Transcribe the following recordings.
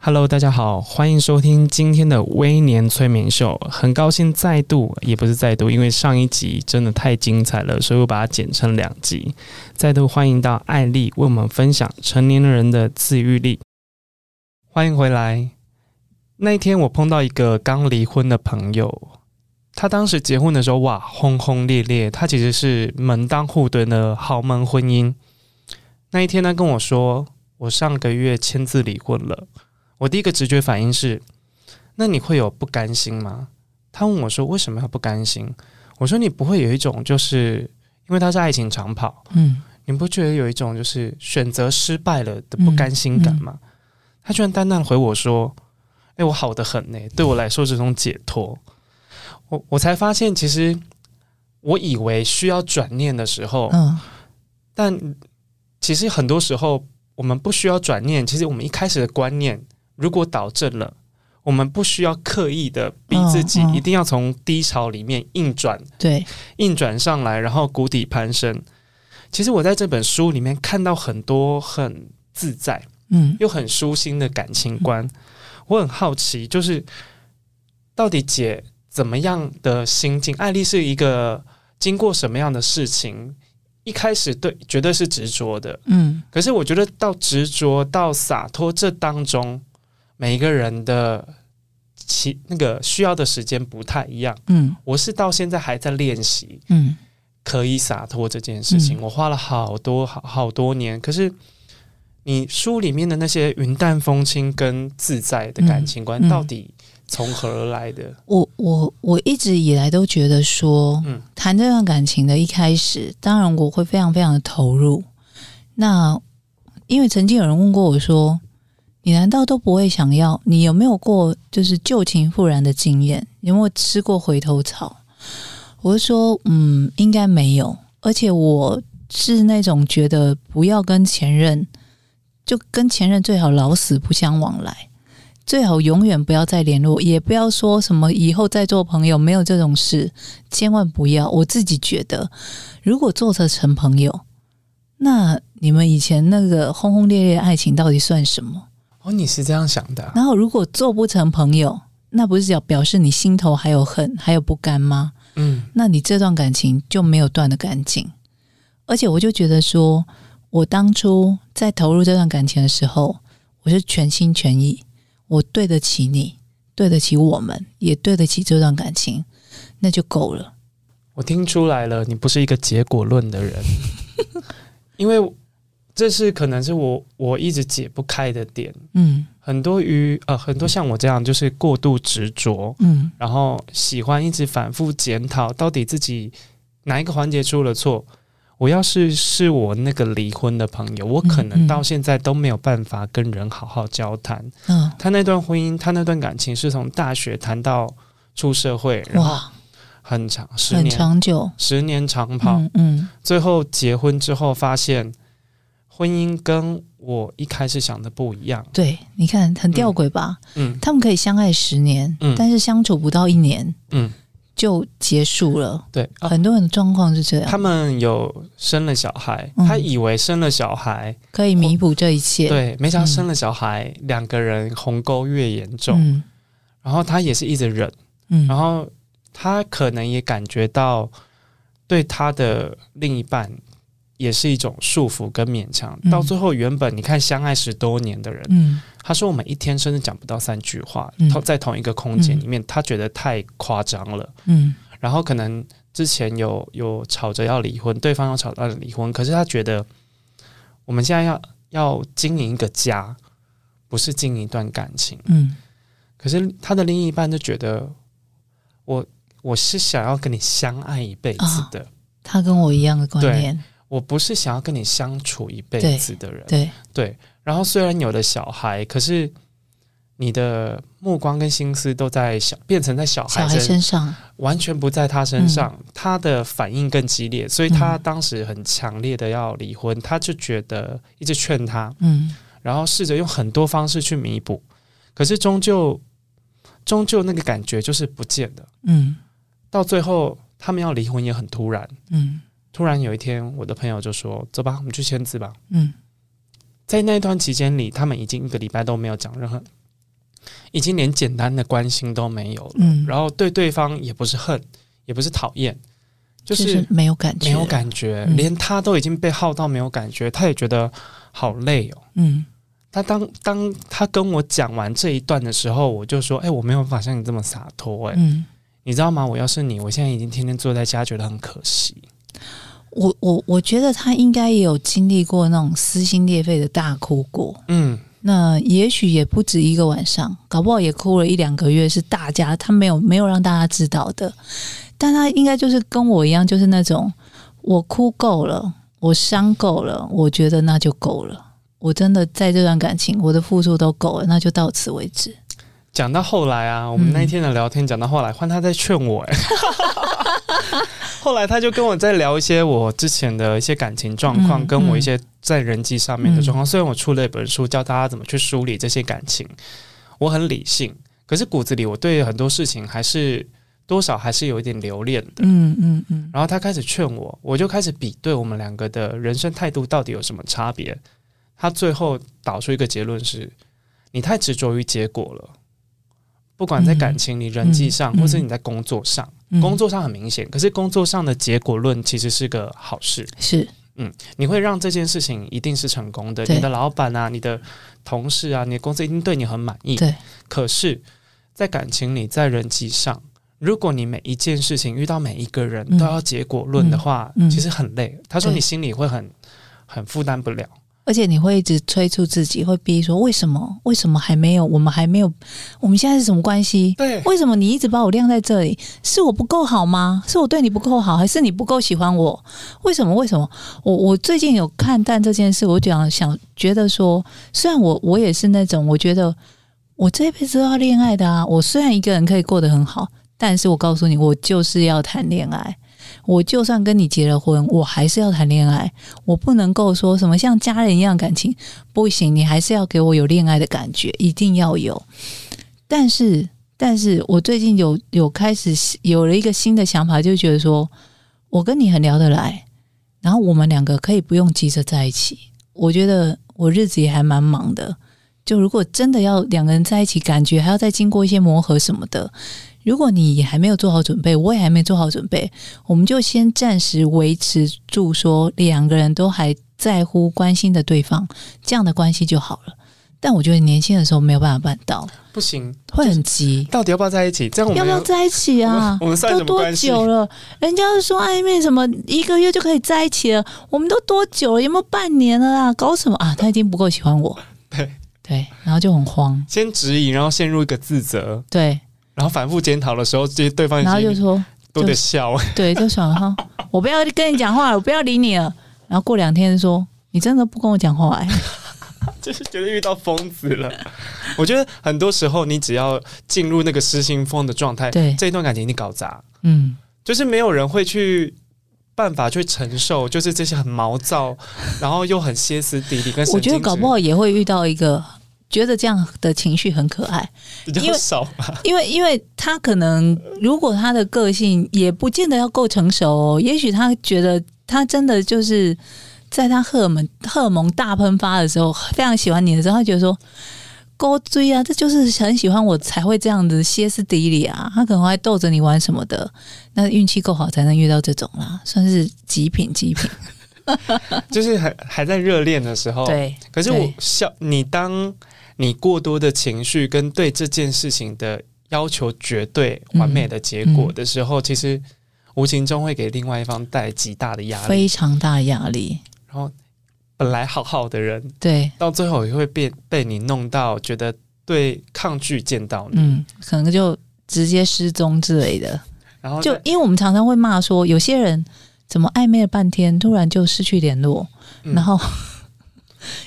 Hello，大家好，欢迎收听今天的微年催眠秀。很高兴再度，也不是再度，因为上一集真的太精彩了，所以我把它剪成两集。再度欢迎到艾丽为我们分享成年人的自愈力。欢迎回来。那一天我碰到一个刚离婚的朋友，他当时结婚的时候哇，轰轰烈烈，他其实是门当户对的豪门婚姻。那一天他跟我说，我上个月签字离婚了。我第一个直觉反应是，那你会有不甘心吗？他问我说：“为什么要不甘心？”我说：“你不会有一种就是因为他是爱情长跑，嗯，你不觉得有一种就是选择失败了的不甘心感吗？”嗯嗯、他居然淡淡回我说：“哎，我好的很呢，对我来说这种解脱。”我我才发现，其实我以为需要转念的时候，嗯，但其实很多时候我们不需要转念，其实我们一开始的观念。如果导正了，我们不需要刻意的逼自己，一定要从低潮里面硬转，对，硬转上来，然后谷底攀升。其实我在这本书里面看到很多很自在，嗯，又很舒心的感情观。我很好奇，就是到底姐怎么样的心境？艾丽是一个经过什么样的事情？一开始对，绝对是执着的，嗯，可是我觉得到执着到洒脱这当中。每一个人的其那个需要的时间不太一样，嗯，我是到现在还在练习，嗯，可以洒脱这件事情，嗯，我花了好多好好多年。可是你书里面的那些云淡风轻跟自在的感情观，到底从何而来的？我我我一直以来都觉得说，嗯，谈这段感情的一开始，当然我会非常非常的投入。那因为曾经有人问过我说。你难道都不会想要？你有没有过就是旧情复燃的经验？有没有吃过回头草？我就说，嗯，应该没有。而且我是那种觉得不要跟前任，就跟前任最好老死不相往来，最好永远不要再联络，也不要说什么以后再做朋友，没有这种事，千万不要。我自己觉得，如果做得成朋友，那你们以前那个轰轰烈烈爱情到底算什么？哦，你是这样想的啊。然后，如果做不成朋友，那不是要表示你心头还有恨，还有不甘吗？嗯，那你这段感情就没有断的干净。而且，我就觉得说，我当初在投入这段感情的时候，我是全心全意，我对得起你，对得起我们，也对得起这段感情，那就够了。我听出来了，你不是一个结果论的人，因为。这是可能是我我一直解不开的点，嗯，很多于呃很多像我这样就是过度执着，嗯，然后喜欢一直反复检讨到底自己哪一个环节出了错。我要是是我那个离婚的朋友，我可能到现在都没有办法跟人好好交谈。嗯，他那段婚姻，他那段感情是从大学谈到出社会，然后很长，十年，很长久，十年长跑，嗯，嗯，最后结婚之后发现。婚姻跟我一开始想的不一样。对，你看很吊诡吧？嗯，嗯他们可以相爱十年，嗯，但是相处不到一年，嗯，就结束了。对，很多人的状况是这样。他们有生了小孩，嗯、他以为生了小孩可以弥补这一切，对，没想到生了小孩，嗯、两个人鸿沟越严重，嗯、然后他也是一直忍，嗯，然后他可能也感觉到对他的另一半。也是一种束缚跟勉强，到最后原本你看相爱十多年的人，嗯，他说我们一天甚至讲不到三句话，嗯，在同一个空间里面，他觉得太夸张了，嗯，然后可能之前有有吵着要离婚，对方要吵到离婚，可是他觉得我们现在要要经营一个家，不是经营一段感情，嗯，可是他的另一半就觉得我我是想要跟你相爱一辈子的，哦，他跟我一样的观念。我不是想要跟你相处一辈子的人，对对，对。然后虽然有了小孩，可是你的目光跟心思都在小，变成在小孩，小孩身上，完全不在他身上，嗯、他的反应更激烈，所以他当时很强烈的要离婚，嗯、他就觉得一直劝他，嗯，然后试着用很多方式去弥补，可是终究，终究那个感觉就是不见的，嗯，到最后他们要离婚也很突然，嗯，突然有一天，我的朋友就说：“走吧，我们去签字吧。”嗯，在那段期间里，他们已经一个礼拜都没有讲任何。已经连简单的关心都没有了，嗯，然后对对方也不是恨，也不是讨厌，就是，没有感觉，没有感觉，嗯，连他都已经被耗到没有感觉，他也觉得好累哦，嗯，他当当他跟我讲完这一段的时候，我就说，哎，我没有办法像你这么洒脱，哎，嗯，你知道吗？我要是你，我现在已经天天坐在家，觉得很可惜。我我我觉得他应该也有经历过那种撕心裂肺的大哭过，嗯。那也许也不止一个晚上，搞不好也哭了一两个月，是大家他没有没有让大家知道的。但他应该就是跟我一样，就是那种我哭够了，我伤够了，我觉得那就够了。我真的在这段感情，我的付出都够了，那就到此为止。讲到后来啊，我们那一天的聊天讲、嗯、到后来，换他在劝我哎。后来他就跟我在聊一些我之前的一些感情状况，嗯、跟我一些在人际上面的状况。嗯、虽然我出了一本书教大家怎么去梳理这些感情，我很理性，可是骨子里我对很多事情还是多少还是有一点留恋的。嗯嗯嗯。然后他开始劝我，我就开始比对我们两个的人生态度到底有什么差别。他最后导出一个结论是：你太执着于结果了。不管在感情里、人际上，或是你在工作上，工作上很明显，可是工作上的结果论其实是个好事。是，嗯，你会让这件事情一定是成功的。你的老板啊，你的同事啊，你的公司一定对你很满意。对。可是，在感情里，在人际上，如果你每一件事情遇到每一个人都要结果论的话，其实很累。他说你心里会很很负担不了。而且你会一直催促自己，会逼说为什么？为什么还没有？我们还没有？我们现在是什么关系？对，为什么你一直把我晾在这里？是我不够好吗？是我对你不够好，还是你不够喜欢我？为什么？为什么？我我最近有看淡这件事，我就想想觉得说，虽然我我也是那种，我觉得我这辈子都要恋爱的啊。我虽然一个人可以过得很好，但是我告诉你，我就是要谈恋爱。我就算跟你结了婚，我还是要谈恋爱。我不能够说什么像家人一样感情不行，你还是要给我有恋爱的感觉，一定要有。但是，但是我最近有有开始有了一个新的想法，就觉得说我跟你很聊得来，然后我们两个可以不用急着在一起。我觉得我日子也还蛮忙的，就如果真的要两个人在一起，感觉还要再经过一些磨合什么的。如果你也还没有做好准备，我也还没做好准备，我们就先暂时维持住，说两个人都还在乎、关心的对方，这样的关系就好了。但我觉得年轻的时候没有办法办到，不行，会很急。到底要不要在一起？这样我们要不要在一起啊？我们？都多久了？人家是说暧昧什么一个月就可以在一起了，我们都多久了？有没有半年了啊？搞什么啊？他已经不够喜欢我，对对，然后就很慌，先质疑，然后陷入一个自责，对。然后反复检讨的时候，这些对方然后就说都得笑，对，就爽哈，我不要跟你讲话了，我不要理你了。然后过两天说，你真的不跟我讲话哎，就是觉得遇到疯子了。我觉得很多时候，你只要进入那个失心疯的状态，对这一段感情你搞砸，嗯，就是没有人会去办法去承受，就是这些很毛躁，然后又很歇斯底里。跟我觉得搞不好也会遇到一个。觉得这样的情绪很可爱，比较少吧？因为因为他可能如果他的个性也不见得要够成熟哦，也许他觉得他真的就是在他荷尔蒙荷尔蒙大喷发的时候，非常喜欢你的时候，他觉得说勾追啊，这就是很喜欢我才会这样子歇斯底里啊，他可能还逗着你玩什么的，那运气够好才能遇到这种啦，算是极品极品，就是还还在热恋的时候，对，可是我笑你当。你过多的情绪跟对这件事情的要求绝对完美的结果的时候，嗯嗯、其实无形中会给另外一方带来极大的压力，非常大压力。然后本来好好的人，对，到最后也会被被你弄到觉得对抗拒见到你，嗯，可能就直接失踪之类的。然后就因为我们常常会骂说，有些人怎么暧昧了半天，突然就失去联络，嗯、然后。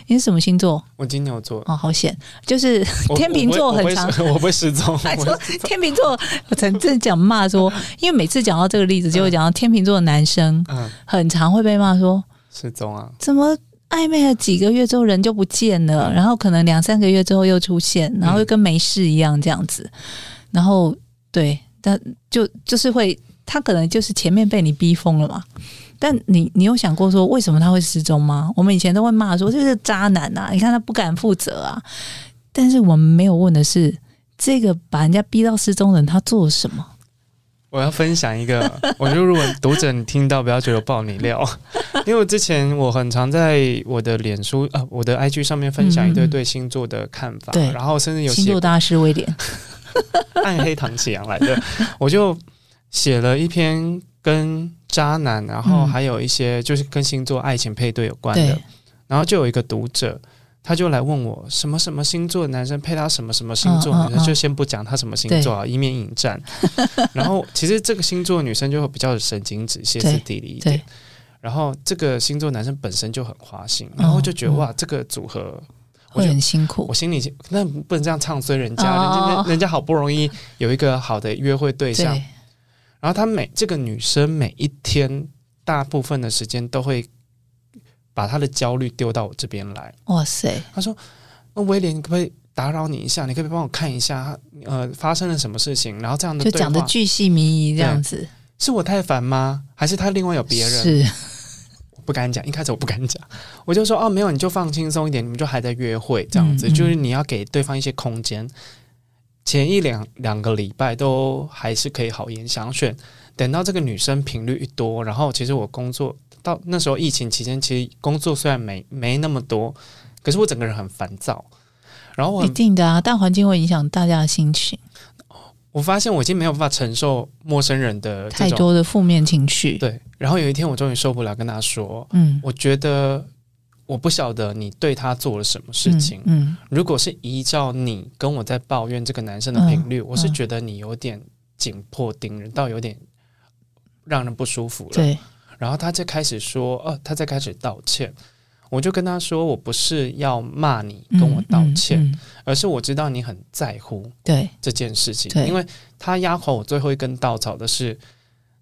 你是什么星座？我金牛座。哦，好险，就是天秤座很常，我不会失踪。还说天秤座，我曾经讲骂说，因为每次讲到这个例子，就会讲到天秤座的男生，嗯，很常会被骂说失踪啊，怎么暧昧了几个月之后人就不见了，然后可能两三个月之后又出现，然后又跟没事一样这样子，然后对，但就就是会。他可能就是前面被你逼疯了嘛，但你你有想过说为什么他会失踪吗？我们以前都会骂说这是渣男啊，你看他不敢负责啊，但是我们没有问的是这个把人家逼到失踪的人他做了什么？我要分享一个，我觉得如果读者你听到不要觉得爆你料，因为我之前我很常在我的脸书啊、呃、我的 IG 上面分享一堆对星座的看法，对、嗯，然后甚至有星座大师威廉 暗黑唐启阳来的，我就。写了一篇跟渣男，然后还有一些就是跟星座、爱情配对有关的，然后就有一个读者，他就来问我什么什么星座的男生配他什么什么星座，女生就先不讲他什么星座啊，以免引战。然后其实这个星座女生就会比较神经质、歇斯底里一点，然后这个星座男生本身就很花心，然后就觉得哇，这个组合会很辛苦。我心里那不能这样唱衰人家，人家人家好不容易有一个好的约会对象。然后她每这个女生每一天大部分的时间都会把她的焦虑丢到我这边来。哇塞！她说：“那威廉，你可不可以打扰你一下？你可不可以帮我看一下，呃，发生了什么事情？然后这样的就讲的巨细靡遗这样子，是我太烦吗？还是他另外有别人？是我不敢讲，一开始我不敢讲，我就说哦，没有，你就放轻松一点，你们就还在约会这样子，嗯嗯就是你要给对方一些空间。”前一两两个礼拜都还是可以好言相劝，等到这个女生频率一多，然后其实我工作到那时候疫情期间，其实工作虽然没没那么多，可是我整个人很烦躁。然后我一定的啊，大环境会影响大家的心情。我发现我已经没有办法承受陌生人的太多的负面情绪。对，然后有一天我终于受不了，跟他说：“嗯，我觉得。”我不晓得你对他做了什么事情。嗯，嗯，如果是依照你跟我在抱怨这个男生的频率，嗯，我是觉得你有点紧迫盯人，倒有点让人不舒服了。对，然后他就开始说，呃，他在开始道歉。我就跟他说，我不是要骂你跟我道歉，而是我知道你很在乎对这件事情。因为他压垮我最后一根稻草的是，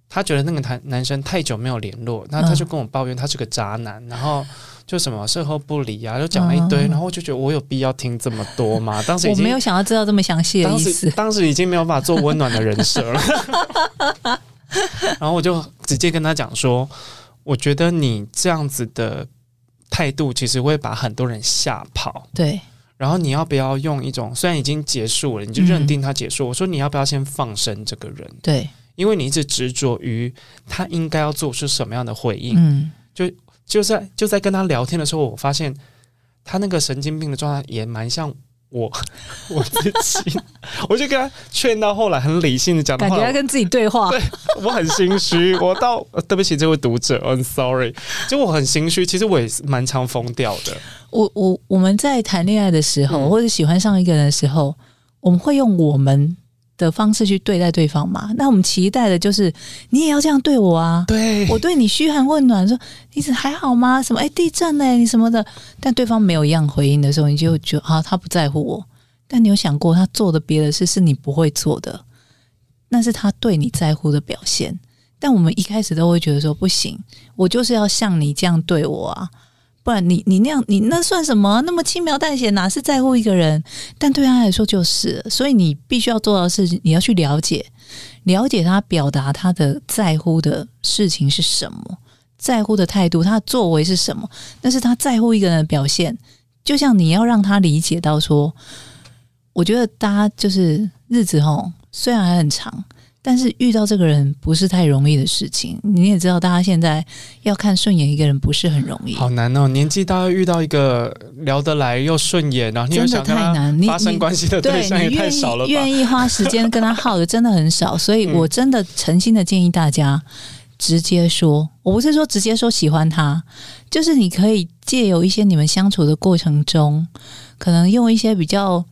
他觉得那个男男生太久没有联络，那他就跟我抱怨他是个渣男，然后。就什么售后不理啊，就讲了一堆，嗯，然后我就觉得我有必要听这么多吗？当时我没有想要知道这么详细的意思，当时，当时已经没有办法做温暖的人设了。然后我就直接跟他讲说，我觉得你这样子的态度其实会把很多人吓跑。对，然后你要不要用一种虽然已经结束了，你就认定他结束，嗯？我说你要不要先放生这个人？对，因为你一直执着于他应该要做出什么样的回应，嗯，就。就在就在跟他聊天的时候，我发现他那个神经病的状态也蛮像我 我自己，我就跟他劝到后来很理性的讲，感觉要跟自己对话。对，我很心虚，我到对不起这位读者，I'm sorry，就我很心虚。其实我也是蛮常疯掉的。我我我们在谈恋爱的时候，嗯，或者喜欢上一个人的时候，我们会用我们。的方式去对待对方嘛？那我们期待的就是你也要这样对我啊！对，我对你嘘寒问暖，说你还好吗？什么？哎，地震呢？你什么的？但对方没有一样回应的时候，你就觉得啊，他不在乎我。但你有想过，他做的别的事是你不会做的，那是他对你在乎的表现。但我们一开始都会觉得说不行，我就是要像你这样对我啊。不然你你那样你那算什么？那么轻描淡写，哪是在乎一个人？但对他来说就是，所以你必须要做到的是，你要去了解，了解他表达他的在乎的事情是什么，在乎的态度，他的作为是什么？那是他在乎一个人的表现。就像你要让他理解到说，我觉得大家就是日子齁，虽然还很长。但是遇到这个人不是太容易的事情，你也知道，大家现在要看顺眼一个人不是很容易，好难哦。年纪大要遇到一个聊得来又顺眼，然后你又想跟他发生关系的对象也太少了吧？愿意花时间跟他耗的真的很少，所以 我真的诚心的建议大家直接说，我不是说直接说喜欢他，就是你可以借由一些你们相处的过程中，可能用一些比较。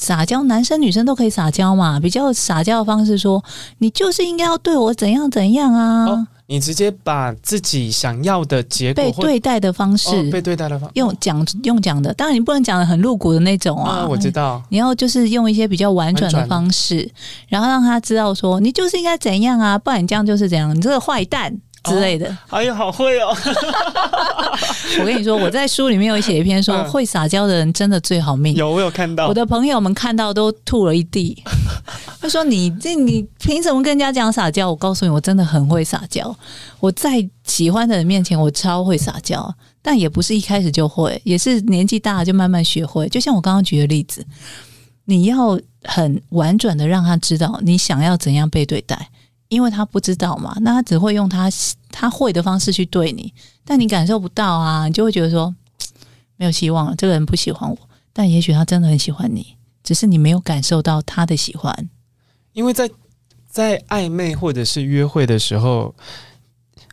撒娇，男生女生都可以撒娇嘛，比较撒娇的方式说，你就是应该要对我怎样怎样啊。哦，你直接把自己想要的结果被对待的方式，哦、被对待的方用讲用讲的，当然你不能讲的很露骨的那种啊。啊我知道，你要就是用一些比较婉转的方式，然后让他知道说你就是应该怎样啊，不然你这样就是怎样，你这个坏蛋。之类的，哎呀，好会哦！我跟你说，我在书里面有写一篇说，会撒娇的人真的最好命。有，我有看到，我的朋友们看到都吐了一地。他说：“你这你凭什么跟人家讲撒娇？”我告诉你，我真的很会撒娇。我在喜欢的人面前，我超会撒娇，但也不是一开始就会，也是年纪大了就慢慢学会。就像我刚刚举的例子，你要很婉转的让他知道你想要怎样被对待。因为他不知道嘛，那他只会用他他会的方式去对你，但你感受不到啊，你就会觉得说没有希望了，这个人不喜欢我。但也许他真的很喜欢你，只是你没有感受到他的喜欢。因为在在暧昧或者是约会的时候，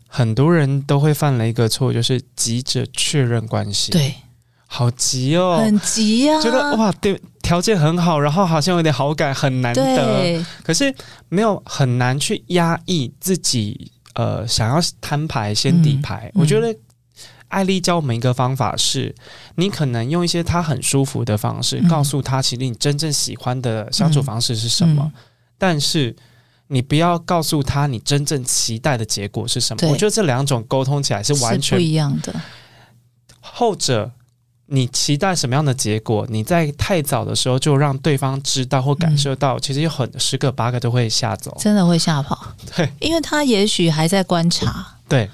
很多人都会犯了一个错，就是急着确认关系。对。好急哦，很急呀、啊！觉得哇，对，条件很好，然后好像有点好感，很难得。可是没有很难去压抑自己，呃，想要摊牌先底牌。嗯、我觉得艾丽教我们一个方法是，你可能用一些他很舒服的方式，嗯、告诉他其实你真正喜欢的相处方式是什么。嗯嗯、但是你不要告诉他你真正期待的结果是什么。我觉得这两种沟通起来是完全不一样的。后者。你期待什么样的结果？你在太早的时候就让对方知道或感受到，嗯、其实有很十个八个都会吓走，真的会吓跑。对，因为他也许还在观察。对，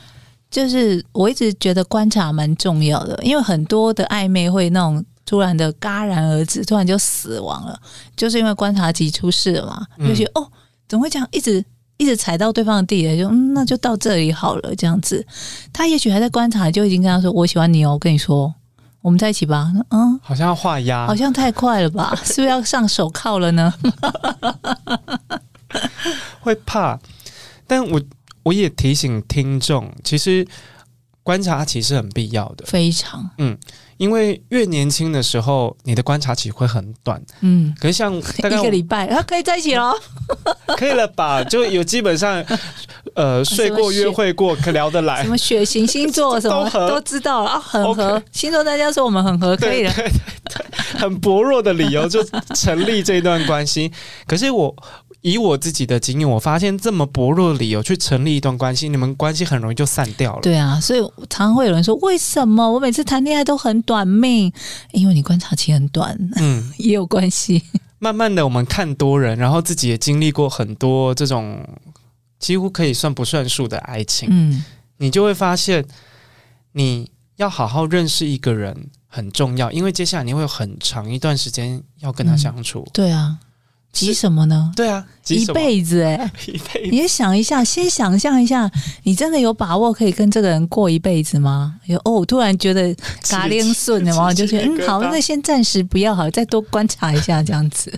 就是我一直觉得观察蛮重要的，因为很多的暧昧会那种突然的戛然而止，突然就死亡了，就是因为观察期出事了嘛。也许、嗯、哦，怎么会这样？一直一直踩到对方的地雷，就嗯，那就到这里好了，这样子。他也许还在观察，就已经跟他说：“我喜欢你哦。”我跟你说。我们在一起吧，嗯，好像要画押，好像太快了吧？是不是要上手铐了呢？会怕，但我我也提醒听众，其实观察其实很必要的，非常，嗯。因为越年轻的时候，你的观察期会很短，嗯，可是像大概一个礼拜，啊，可以在一起了，可以了吧？就有基本上，呃，睡过、约会过，可聊得来。什么血型、星座 什么都，都知道了啊，很合。星座大家说我们很合，可以了。对对对，很薄弱的理由就成立这段关系，可是我。以我自己的经验，我发现这么薄弱的理由去成立一段关系，你们关系很容易就散掉了。对啊，所以常常会有人说：“为什么我每次谈恋爱都很短命？”因为你观察期很短，嗯，也有关系。慢慢的，我们看多人，然后自己也经历过很多这种几乎可以算不算数的爱情，嗯，你就会发现，你要好好认识一个人很重要，因为接下来你会有很长一段时间要跟他相处。嗯，对啊。急什么呢？对啊，一辈子哎、欸，一辈子。你也想一下，先想象一下，你真的有把握可以跟这个人过一辈子吗？有哦，突然觉得嘎铃顺的嘛，就觉得嗯，好，那先暂时不要好，再多观察一下这样子。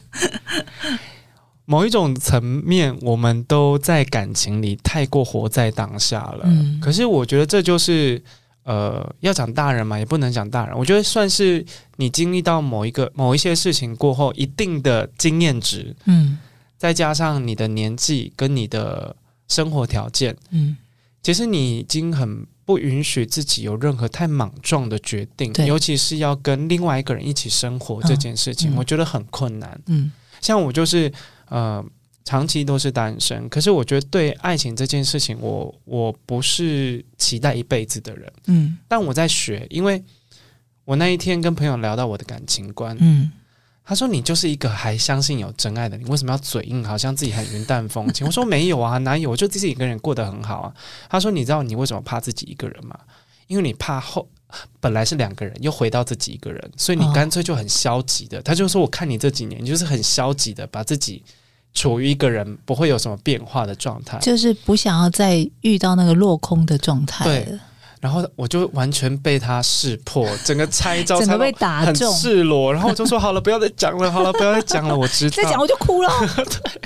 某一种层面，我们都在感情里太过活在当下了。嗯，可是我觉得这就是。呃，要讲大人嘛，也不能讲大人。我觉得算是你经历到某一个某一些事情过后，一定的经验值，嗯，再加上你的年纪跟你的生活条件，嗯，其实你已经很不允许自己有任何太莽撞的决定，尤其是要跟另外一个人一起生活这件事情，我觉得很困难。嗯，像我就是呃。长期都是单身，可是我觉得对爱情这件事情我，我我不是期待一辈子的人。嗯，但我在学，因为我那一天跟朋友聊到我的感情观，嗯，他说你就是一个还相信有真爱的，你为什么要嘴硬，好像自己很云淡风轻？我说没有啊，哪有？我就自己一个人过得很好啊。他说你知道你为什么怕自己一个人吗？因为你怕后本来是两个人，又回到自己一个人，所以你干脆就很消极的。哦，他就说我看你这几年，你就是很消极的把自己。处于一个人不会有什么变化的状态，就是不想要再遇到那个落空的状态。对，然后我就完全被他识破，整个拆招，整个被打中，很赤裸。然后我就说：“好了，不要再讲了，好了，不要再讲了。”我知道，再讲我就哭了。对，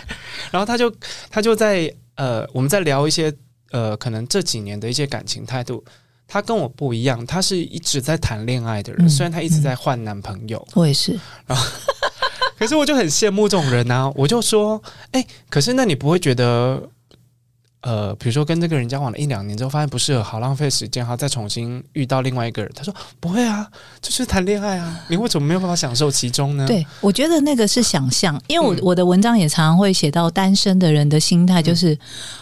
然后他就他就在呃，我们在聊一些呃，可能这几年的一些感情态度。他跟我不一样，他是一直在谈恋爱的人，嗯、虽然他一直在换男朋友。我也是。然后。可是我就很羡慕这种人啊！我就说，哎、欸，可是那你不会觉得呃，比如说跟这个人交往了一两年之后，发现不适合，好浪费时间，好再重新遇到另外一个人。他说不会啊，就是谈恋爱啊，你为什么没有办法享受其中呢？对，我觉得那个是想象，因为我、嗯、我的文章也常常会写到单身的人的心态，就是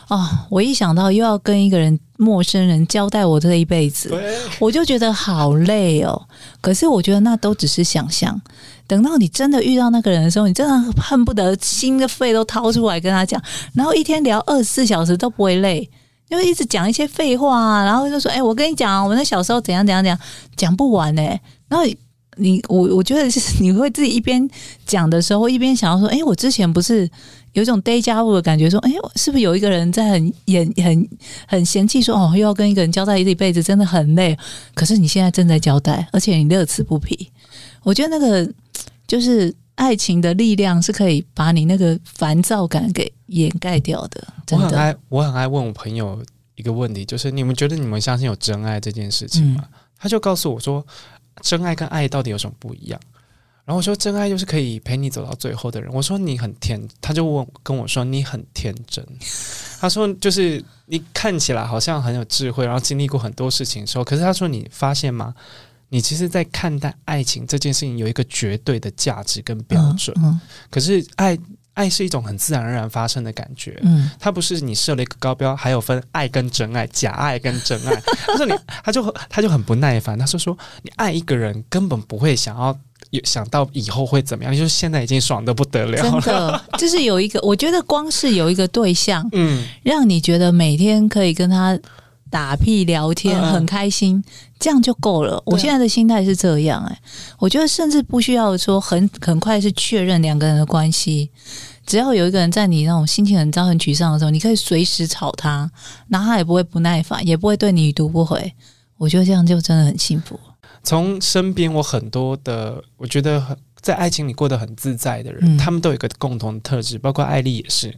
哦，我一想到又要跟一个人陌生人交代我这一辈子，我就觉得好累哦。可是我觉得那都只是想象。等到你真的遇到那个人的时候，你真的恨不得心的肺都掏出来跟他讲，然后一天聊二十四小时都不会累，因为一直讲一些废话啊，然后就说：“哎、我跟你讲，我那小时候怎样怎样怎样，讲不完呢、”然后你我我觉得是你会自己一边讲的时候，一边想要说：“哎、我之前不是有一种 déjà vu 的感觉，说：哎、是不是有一个人在很演很很嫌弃说哦，又要跟一个人交代一辈子，真的很累。可是你现在正在交代，而且你乐此不疲。我觉得那个。”就是爱情的力量是可以把你那个烦躁感给掩盖掉的。真的。我很爱，我很爱问我朋友一个问题，就是你们觉得你们相信有真爱这件事情吗？嗯、他就告诉我说，真爱跟爱到底有什么不一样？然后我说，真爱就是可以陪你走到最后的人。我说你很天，他就问跟我说你很天真。他说就是你看起来好像很有智慧，然后经历过很多事情的时候，可是他说你发现吗？你其实，在看待爱情这件事情，有一个绝对的价值跟标准。嗯嗯、可是爱，爱爱是一种很自然而然发生的感觉。嗯，它不是你设了一个高标，还有分爱跟真爱、假爱跟真爱。他说你，他就他就很不耐烦。他说说，你爱一个人，根本不会想要有想到以后会怎么样，就是现在已经爽的不得了。真的，就是有一个，我觉得光是有一个对象，嗯，让你觉得每天可以跟他。打屁聊天很开心，这样就够了。我现在的心态是这样，哎，我觉得甚至不需要说很很快是确认两个人的关系，只要有一个人在你那种心情很糟、很沮丧的时候，你可以随时吵他，然后他也不会不耐烦，也不会对你已读不回。我觉得这样就真的很幸福。从身边我很多的，我觉得很在爱情里过得很自在的人，嗯、他们都有一个共同的特质，包括艾丽也是。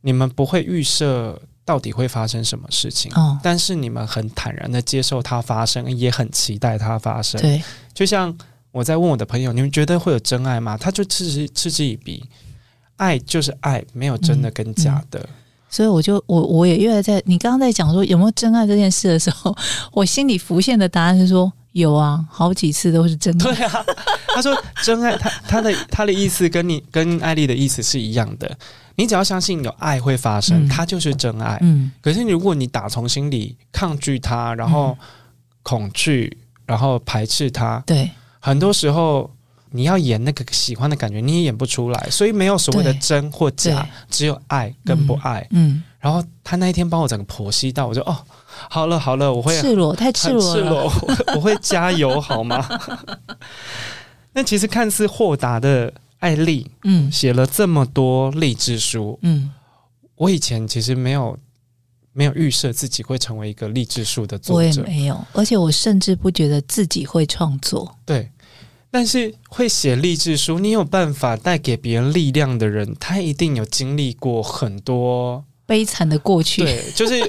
你们不会预设。到底会发生什么事情？哦，但是你们很坦然的接受它发生，也很期待它发生。对，就像我在问我的朋友，你们觉得会有真爱吗？他就嗤之嗤之以鼻。爱就是爱，没有真的跟假的。嗯嗯、所以我就我我也越来在你刚刚在讲说有没有真爱这件事的时候，我心里浮现的答案是说有啊，好几次都是真的。对啊，他说真爱，他他的他的意思跟你跟艾丽的意思是一样的。你只要相信有爱会发生，它就是真爱。嗯，可是如果你打从心里抗拒它，然后恐惧，然后排斥它，对，很多时候你要演那个喜欢的感觉，你也演不出来。所以没有所谓的真或假，只有爱跟不爱。嗯，然后他那一天帮我整个剖析到，我就哦，好了好了，我会赤裸，太赤裸了，赤裸，我会加油好吗？那其实看似豁达的。艾丽，嗯，写了这么多励志书，嗯，我以前其实没有没有预设自己会成为一个励志书的作者，我也没有，而且我甚至不觉得自己会创作。对，但是会写励志书，你有办法带给别人力量的人，他一定有经历过很多悲惨的过去。对，就是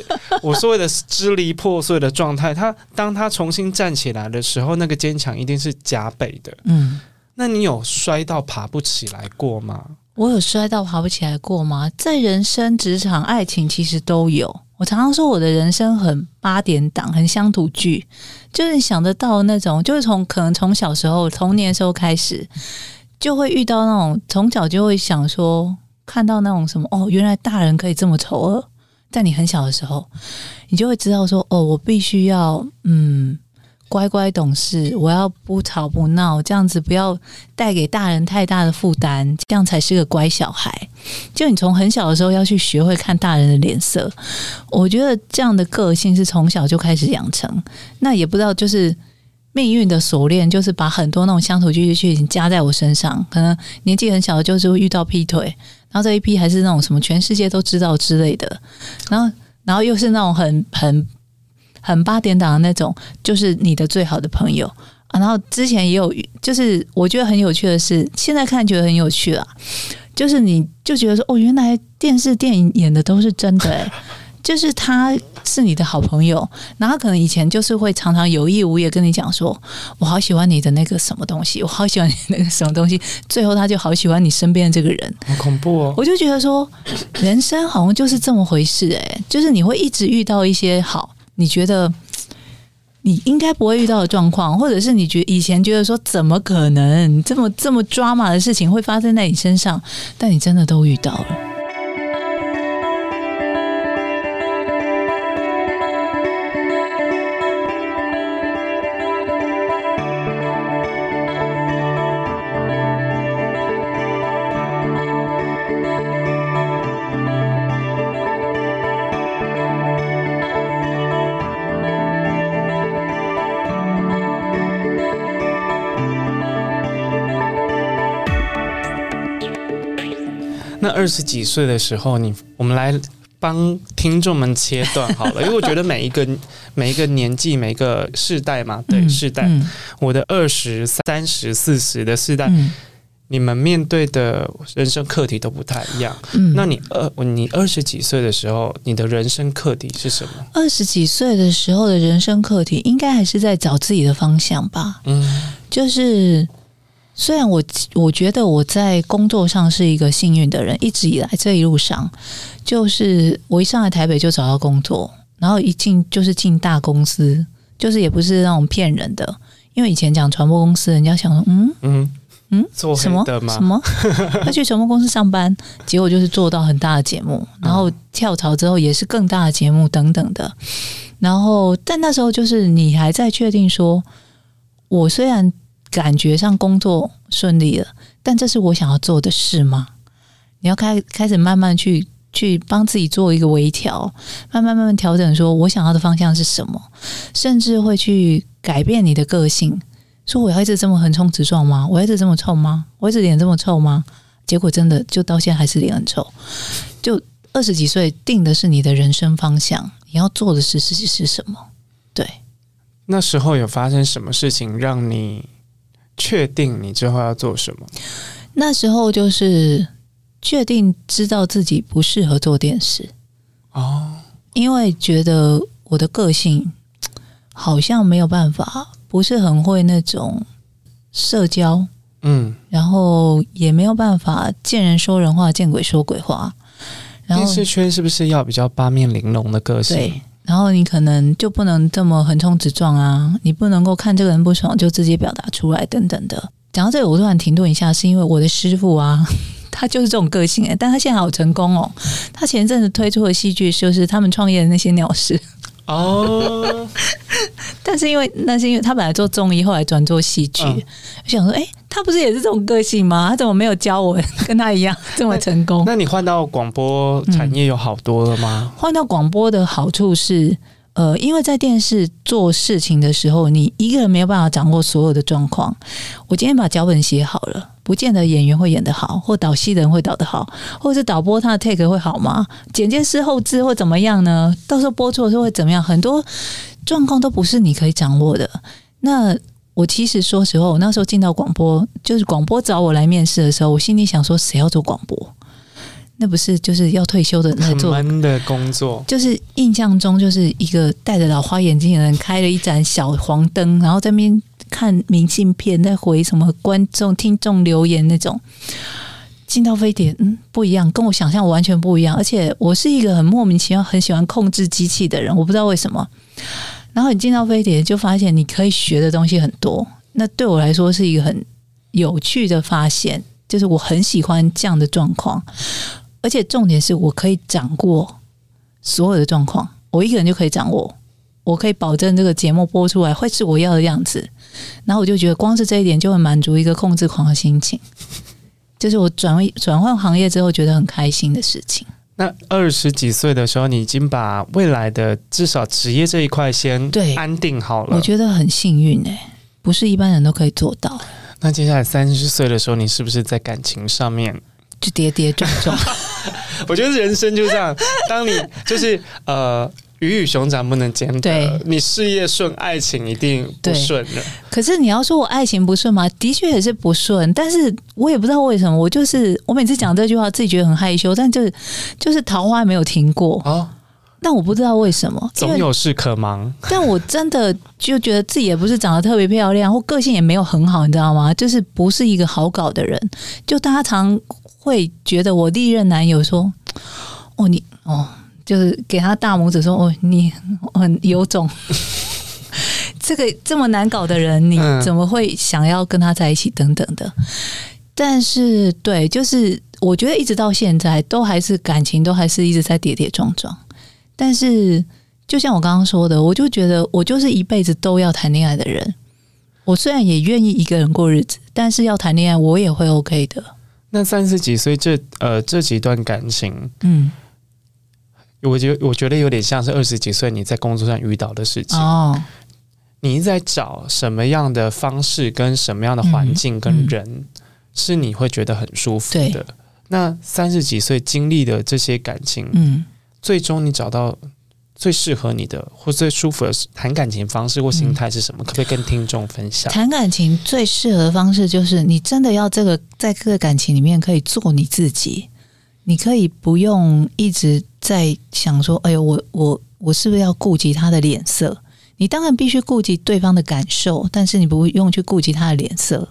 我所谓的支离破碎的状态。他当他重新站起来的时候，那个坚强一定是加倍的。嗯。那你有摔到爬不起来过吗？我有摔到爬不起来过吗？在人生、职场、爱情，其实都有。我常常说我的人生很八点档，很乡土剧，就是想得到那种，就是从可能从小时候童年时候开始，就会遇到那种，从小就会想说，看到那种什么哦，原来大人可以这么丑恶。在你很小的时候，你就会知道说，哦，我必须要嗯。乖乖懂事，我要不吵不闹，这样子不要带给大人太大的负担，这样才是个乖小孩。就你从很小的时候要去学会看大人的脸色，我觉得这样的个性是从小就开始养成。那也不知道就是命运的锁链，就是把很多那种乡土剧剧情加在我身上。可能年纪很小的就是会遇到劈腿，然后这一批还是那种什么全世界都知道之类的，然后然后又是那种很很。很八点档的那种，就是你的最好的朋友啊。然后之前也有，就是我觉得很有趣的是，现在看觉得很有趣了。就是你就觉得说，哦，原来电视电影演的都是真的，欸，就是他是你的好朋友，然后可能以前就是会常常有意无意跟你讲说，我好喜欢你的那个什么东西，我好喜欢你那个什么东西，最后他就好喜欢你身边的这个人，好恐怖哦！我就觉得说，人生好像就是这么回事诶、欸，就是你会一直遇到一些好，你觉得。你应该不会遇到的状况，或者是你觉以前觉得说怎么可能这么这么抓马的事情会发生在你身上，但你真的都遇到了。二十几岁的时候，你我们来帮听众们切断好了，因为我觉得每一个每一个年纪、每一个世代嘛，对，世代，嗯嗯、我的二十三十四十的世代，嗯、你们面对的人生课题都不太一样。嗯，那你二你二十几岁的时候，你的人生课题是什么？二十几岁的时候的人生课题，应该还是在找自己的方向吧。嗯，就是。虽然我我觉得我在工作上是一个幸运的人，一直以来这一路上，就是我一上来台北就找到工作，然后一进就是进大公司，就是也不是那种骗人的，因为以前讲传播公司，人家想说嗯嗯嗯做什么什么？他去传播公司上班，结果就是做到很大的节目，然后跳槽之后也是更大的节目等等的，然后但那时候就是你还在确定说，我虽然。感觉上工作顺利了，但这是我想要做的事吗？你要开开始慢慢去去帮自己做一个微调，慢慢慢慢调整，说我想要的方向是什么，甚至会去改变你的个性。说我要一直这么横冲直撞吗？我要一直这么臭吗？我一直脸这么臭吗？结果真的就到现在还是脸很臭。就二十几岁定的是你的人生方向，你要做的事是是什么？对，那时候有发生什么事情让你？确定你之后要做什么？那时候就是确定知道自己不适合做电视哦，因为觉得我的个性好像没有办法，不是很会那种社交，嗯，然后也没有办法见人说人话，见鬼说鬼话。然后电视圈是不是要比较八面玲珑的个性？对。然后你可能就不能这么横冲直撞啊！你不能够看这个人不爽就直接表达出来等等的。讲到这里，我突然停顿一下，是因为我的师傅啊，他就是这种个性哎，但他现在好成功哦。他前阵子推出的戏剧就是他们创业的那些鸟事。哦，但是因为那是因为他本来做综艺，后来转做戏剧。嗯、我想说，哎、欸，他不是也是这种个性吗？他怎么没有教我跟他一样 这么成功？那，那你换到广播产业有好多了吗？嗯、换到广播的好处是。呃，因为在电视做事情的时候，你一个人没有办法掌握所有的状况。我今天把脚本写好了，不见得演员会演得好，或导戏的人会导得好，或者是导播他的 take 会好吗？剪接师后置会怎么样呢？到时候播出的时候会怎么样？很多状况都不是你可以掌握的。那我其实说实话，我那时候进到广播，就是广播找我来面试的时候，我心里想说，谁要做广播？那不是就是要退休的那做的工作，就是印象中就是一个戴着老花眼镜的人开了一盏小黄灯，然后在那边看明信片，在回什么观众听众留言那种。进到飞碟，嗯，不一样，跟我想象完全不一样。而且我是一个很莫名其妙、很喜欢控制机器的人，我不知道为什么。然后你进到飞碟，就发现你可以学的东西很多。那对我来说是一个很有趣的发现，就是我很喜欢这样的状况。而且重点是我可以掌握所有的状况，我一个人就可以掌握，我可以保证这个节目播出来会是我要的样子。然后我就觉得光是这一点就会满足一个控制狂的心情，就是我转为转换行业之后觉得很开心的事情。那二十几岁的时候，你已经把未来的至少职业这一块先对安定好了，我觉得很幸运哎，不是一般人都可以做到。那接下来三十岁的时候，你是不是在感情上面？就跌跌撞撞，我觉得人生就这样。当你就是呃鱼与熊掌不能兼得，对你事业顺，爱情一定不顺的。可是你要说我爱情不顺吗？的确也是不顺，但是我也不知道为什么，我就是我每次讲这句话，自己觉得很害羞，但就是就是桃花没有停过。哦但我不知道为什么，总有事可忙。但我真的就觉得自己也不是长得特别漂亮，或个性也没有很好，你知道吗？就是不是一个好搞的人。就大家常会觉得我历任男友说：“哦，你哦，就是给他大拇指说哦，你很有种。”这个这么难搞的人，你怎么会想要跟他在一起？等等的。但是，对，就是我觉得一直到现在，都还是感情都还是一直在跌跌撞撞。但是，就像我刚刚说的，我就觉得我就是一辈子都要谈恋爱的人。我虽然也愿意一个人过日子，但是要谈恋爱，我也会 OK 的。那三十几岁这呃这几段感情，嗯，我觉得我觉得有点像是二十几岁你在工作上遇到的事情哦。你在找什么样的方式，跟什么样的环境跟人，嗯嗯、是你会觉得很舒服的？那三十几岁经历的这些感情，嗯。最终你找到最适合你的或最舒服的谈感情方式或心态是什么？嗯、可不可以跟听众分享？谈感情最适合的方式就是你真的要这个在这个感情里面可以做你自己，你可以不用一直在想说：“哎呦，我我我是不是要顾及他的脸色？”你当然必须顾及对方的感受，但是你不用去顾及他的脸色。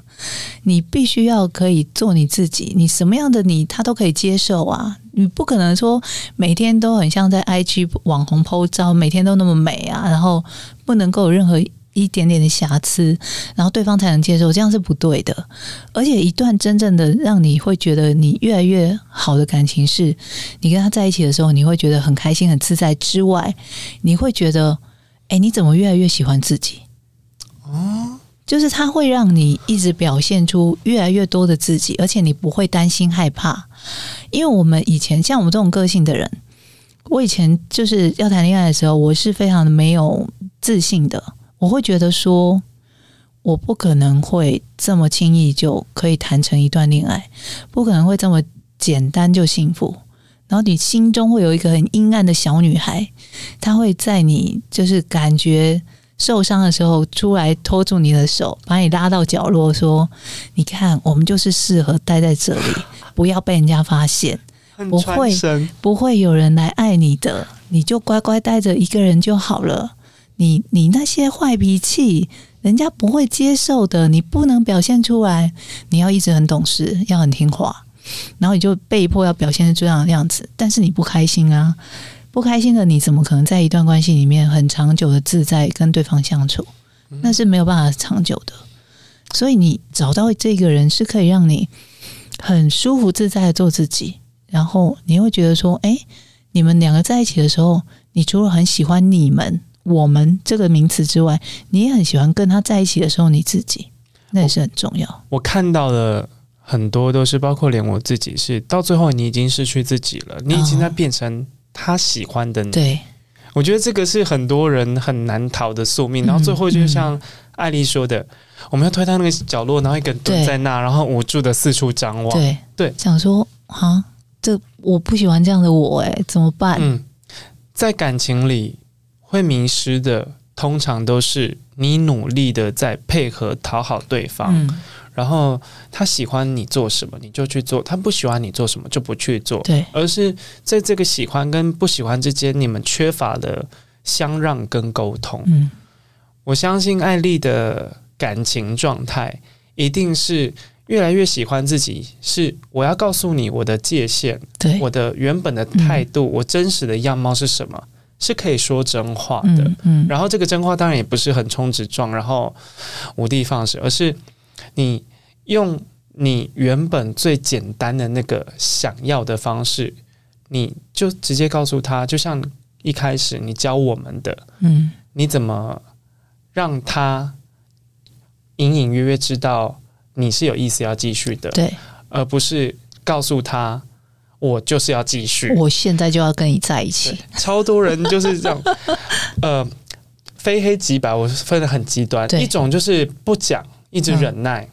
你必须要可以做你自己，你什么样的你他都可以接受啊！你不可能说每天都很像在 IG 网红 po 照，每天都那么美啊，然后不能够有任何一点点的瑕疵，然后对方才能接受，这样是不对的。而且，一段真正的让你会觉得你越来越好的感情，是你跟他在一起的时候，你会觉得很开心、很自在之外，你会觉得。哎，你怎么越来越喜欢自己？哦，就是他会让你一直表现出越来越多的自己，而且你不会担心害怕。因为我们以前像我们这种个性的人，我以前就是要谈恋爱的时候，我是非常的没有自信的。我会觉得说，我不可能会这么轻易就可以谈成一段恋爱，不可能会这么简单就幸福。然后你心中会有一个很阴暗的小女孩，她会在你就是感觉受伤的时候出来拖住你的手，把你拉到角落，说：“你看，我们就是适合待在这里，不要被人家发现，不会不会有人来爱你的，你就乖乖待着一个人就好了。你你那些坏脾气，人家不会接受的，你不能表现出来，你要一直很懂事，要很听话。”然后你就被迫要表现成这样的样子，但是你不开心啊，不开心的你怎么可能在一段关系里面很长久的自在跟对方相处？那是没有办法长久的。所以你找到这个人是可以让你很舒服自在的做自己，然后你会觉得说，哎，你们两个在一起的时候，你除了很喜欢你们、我们这个名词之外，你也很喜欢跟他在一起的时候你自己，那也是很重要。我，我看到的。很多都是包括连我自己是到最后你已经失去自己了，你已经在变成他喜欢的你。哦、对，我觉得这个是很多人很难逃的宿命。然后最后就像艾丽说的，嗯嗯、我们要推到那个角落，然后一个人蹲在那，然后无助的四处张望。对对，想说啊，这我不喜欢这样的我，哎，怎么办？嗯，在感情里会迷失的，通常都是你努力的在配合讨好对方。嗯然后他喜欢你做什么，你就去做；他不喜欢你做什么，就不去做。对，而是在这个喜欢跟不喜欢之间，你们缺乏了相让跟沟通。嗯，我相信艾丽的感情状态一定是越来越喜欢自己。是我要告诉你我的界限，对，我的原本的态度，嗯，我真实的样貌是什么，是可以说真话的。嗯，嗯，然后这个真话当然也不是横冲直撞，然后无的放矢，而是。你用你原本最简单的那个想要的方式，你就直接告诉他，就像一开始你教我们的，嗯，你怎么让他隐隐约约知道你是有意思要继续的，对，而不是告诉他我就是要继续，我现在就要跟你在一起。超多人就是这样，呃，非黑即白，我分的很极端，一种就是不讲。一直忍耐，嗯、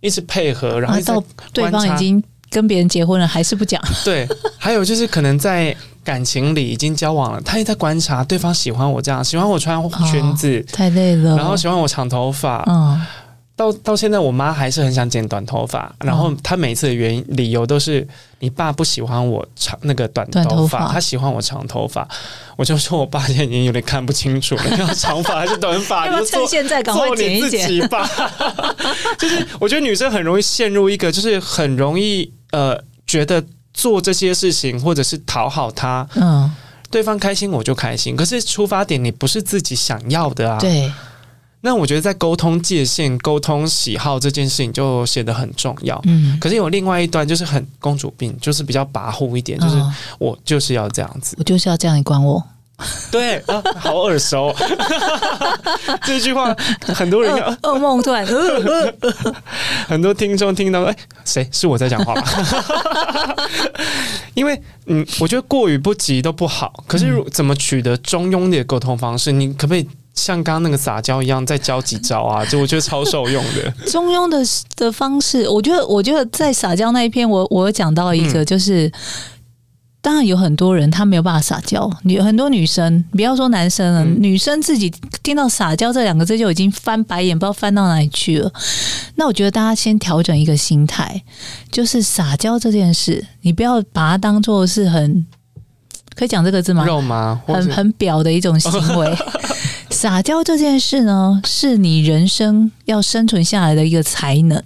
一直配合，然后到对方已经跟别人结婚了，还是不讲。对，还有就是可能在感情里已经交往了，他也在观察对方喜欢我这样，喜欢我穿裙子，哦、太累了，然后喜欢我长头发，嗯，到到现在，我妈还是很想剪短头发，然后她每次的原因理由都是你爸不喜欢我长那个短头发，他喜欢我长头发。我就说我爸现在已经有点看不清楚了，要长发还是短发？趁现在赶快剪一剪吧。就是我觉得女生很容易陷入一个，就是很容易呃觉得做这些事情或者是讨好他，嗯，对方开心我就开心，可是出发点你不是自己想要的啊，对。那我觉得在沟通界限、沟通喜好这件事情就显得很重要。嗯，可是有另外一端就是很公主病，就是比较跋扈一点，就是我就是要这样子，我就是要这样，你管我？对啊，好耳熟，这句话很多人噩梦突然，很多听众听到，哎，谁是我在讲话吗？因为嗯，我觉得过与不及都不好，可是怎么取得中庸的沟通方式？你可不可以？像刚刚那个撒娇一样，再教几招啊！就我觉得超受用的。中庸的的方式，我觉得，我觉得在撒娇那一篇我，我我有讲到一个，就是、嗯、当然有很多人他没有办法撒娇，女很多女生，不要说男生了，嗯、女生自己听到撒娇这两个字就已经翻白眼，不知道翻到哪里去了。那我觉得大家先调整一个心态，就是撒娇这件事，你不要把它当做是很可以讲这个字吗？肉麻，很很表的一种行为。撒娇这件事呢，是你人生要生存下来的一个才能。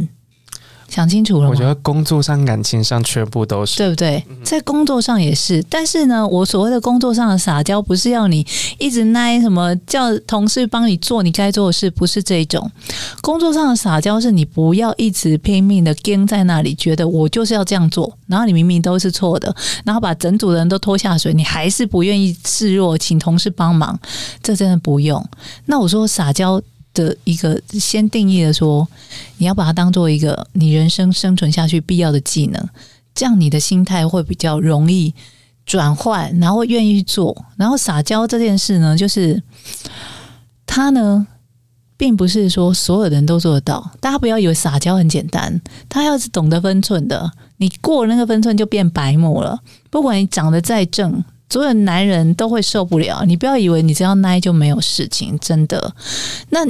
想清楚了吗？我觉得工作上、感情上全部都是，对不对？在工作上也是，但是呢，我所谓的工作上的撒娇，不是要你一直耐什么，叫同事帮你做你该做的事，不是这种。工作上的撒娇是你不要一直拼命的跟在那里，觉得我就是要这样做，然后你明明都是错的，然后把整组的人都拖下水，你还是不愿意示弱，请同事帮忙，这真的不用。那我说撒娇。的一个先定义的说，你要把它当做一个你人生生存下去必要的技能，这样你的心态会比较容易转换，然后愿意做。然后撒娇这件事呢，就是他呢，并不是说所有人都做得到。大家不要以为撒娇很简单，他要是懂得分寸的，你过了那个分寸就变白目了。不管你长得再正，所有男人都会受不了。你不要以为你只要耐就没有事情，真的。那。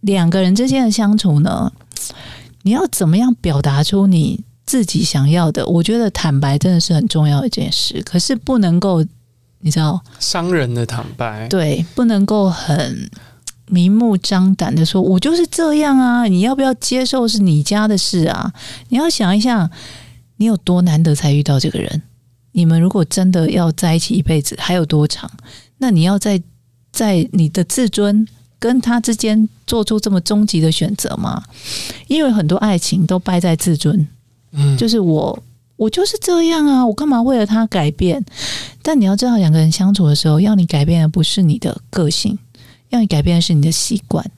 两个人之间的相处呢，你要怎么样表达出你自己想要的？我觉得坦白真的是很重要一件事，可是不能够，你知道，伤人的坦白，对，不能够很 明目张胆的说，我就是这样啊！你要不要接受是你家的事啊？你要想一下，你有多难得才遇到这个人，你们如果真的要在一起一辈子，还有多长？那你要在在你的自尊。跟他之间做出这么终极的选择吗？因为很多爱情都败在自尊，嗯，就是我我就是这样啊，我干嘛为了他改变？但你要知道，两个人相处的时候，要你改变的不是你的个性，要你改变的是你的习惯。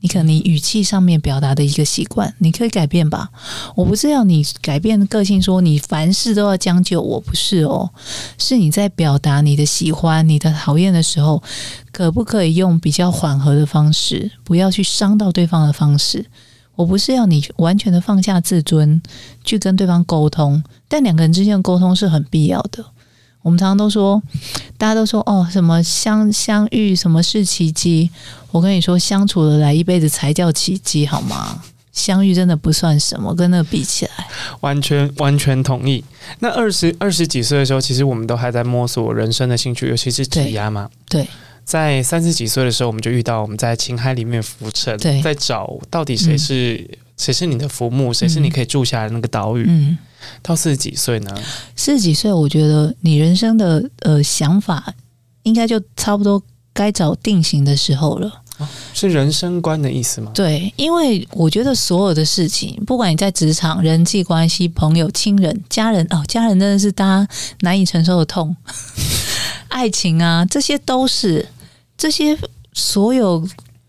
你可能语气上面表达的一个习惯，你可以改变吧。我不是要你改变个性，说你凡事都要将就，我不是哦。是你在表达你的喜欢、你的讨厌的时候，可不可以用比较缓和的方式，不要去伤到对方的方式？我不是要你完全的放下自尊去跟对方沟通，但两个人之间的沟通是很必要的。我们常常都说，大家都说哦，什么相相遇，什么是奇迹？我跟你说，相处了来一辈子才叫奇迹，好吗？相遇真的不算什么，跟那个比起来，完全完全同意。那二十二十几岁的时候，其实我们都还在摸索人生的兴趣，尤其是挤压嘛。对，在三十几岁的时候，我们就遇到我们在情海里面浮沉，对，在找到底谁是、嗯、谁是你的浮木，谁是你可以住下来的那个岛屿。嗯。到四十几岁呢？四十几岁，我觉得你人生的呃想法，应该就差不多该找定型的时候了。哦，是人生观的意思吗？对，因为我觉得所有的事情，不管你在职场、人际关系、朋友、亲人、家人哦，家人真的是大家难以承受的痛，爱情啊，这些都是这些所有。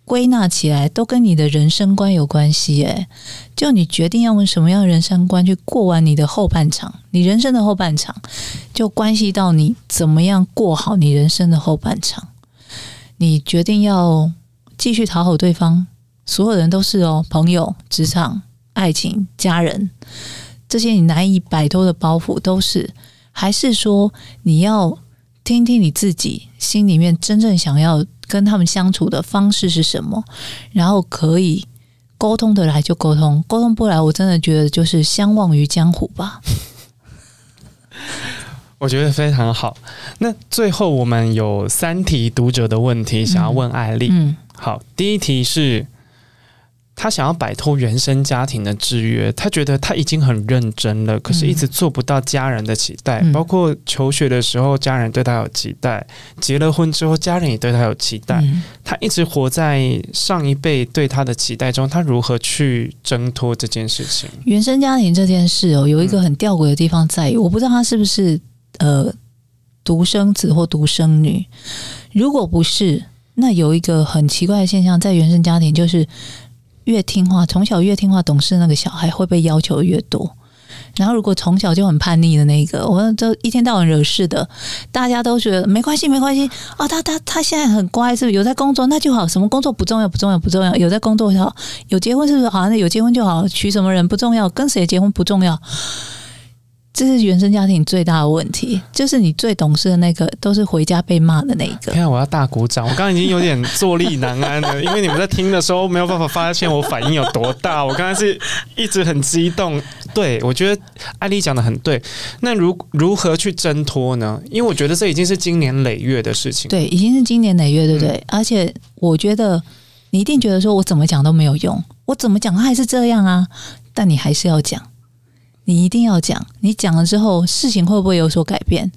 归纳起来都跟你的人生观有关系，诶，就你决定要用什么样的人生观去过完你的后半场，你人生的后半场，就关系到你怎么样过好你人生的后半场。你决定要继续讨好对方，所有人都是哦，朋友、职场、爱情、家人，这些你难以摆脱的包袱都是，还是说你要听听你自己心里面真正想要跟他们相处的方式是什么？然后可以沟通得来就沟通，沟通不来，我真的觉得就是相忘于江湖吧。我觉得非常好。那最后我们有三题读者的问题想要问艾丽。嗯，好，第一题是。他想要摆脱原生家庭的制约，他觉得他已经很认真了，可是一直做不到家人的期待。嗯、包括求学的时候，家人对他有期待；结了婚之后，家人也对他有期待。嗯、他一直活在上一辈对他的期待中，他如何去挣脱这件事情？原生家庭这件事哦，有一个很吊诡的地方在于，嗯、我不知道他是不是呃独生子或独生女。如果不是，那有一个很奇怪的现象，在原生家庭就是。越听话，从小越听话懂事那个小孩会被要求越多。然后，如果从小就很叛逆的那个，我都一天到晚惹事的，大家都觉得没关系，没关系啊、哦。他他他现在很乖，是不是有在工作？那就好。什么工作不重要，不重要，不重要。有在工作就好。有结婚是不是好？像有结婚就好。娶什么人不重要，跟谁结婚不重要。这是原生家庭最大的问题，就是你最懂事的那个，都是回家被骂的那一个。看，我要大鼓掌！我刚刚已经有点坐立难安了，因为你们在听的时候没有办法发现我反应有多大。我刚才是一直很激动。对，我觉得艾丽讲的很对。那如如何去挣脱呢？因为我觉得这已经是经年累月的事情。对，已经是经年累月，对不对？嗯、而且我觉得你一定觉得说我怎么讲都没有用，我怎么讲他还是这样啊？但你还是要讲。你一定要讲，你讲了之后，事情会不会有所改变？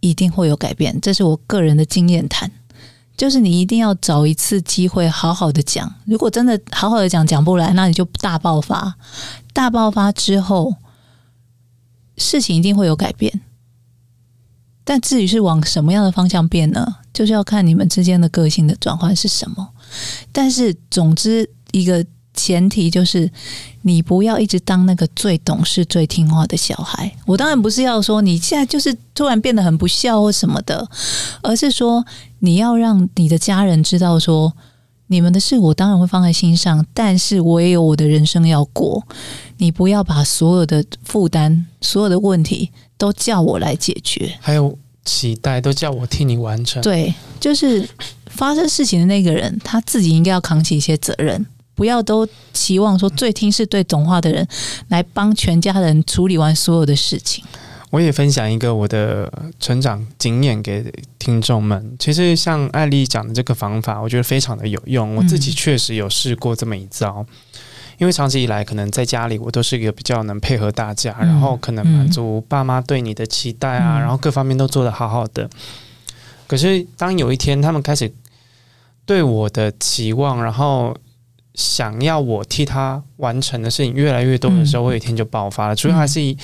一定会有改变，这是我个人的经验谈。就是你一定要找一次机会，好好的讲。如果真的好好的讲，讲不来，那你就大爆发。大爆发之后，事情一定会有改变。但至于是往什么样的方向变呢？就是要看你们之间的个性的转换是什么。但是，总之一个。前提就是你不要一直当那个最懂事、最听话的小孩。我当然不是要说你现在就是突然变得很不孝或什么的，而是说你要让你的家人知道说，你们的事我当然会放在心上，但是我也有我的人生要过。你不要把所有的负担、所有的问题都叫我来解决，还有期待都叫我替你完成。对，就是发生事情的那个人，他自己应该要扛起一些责任。不要都期望说最听是对懂话的人来帮全家人处理完所有的事情。我也分享一个我的成长经验给听众们。其实像艾丽讲的这个方法，我觉得非常的有用。我自己确实有试过这么一招，嗯、因为长期以来可能在家里我都是一个比较能配合大家，嗯、然后可能满足爸妈对你的期待啊，嗯、然后各方面都做得好好的。可是当有一天他们开始对我的期望，然后想要我替他完成的事情越来越多的时候，我有一天就爆发了。主要还是以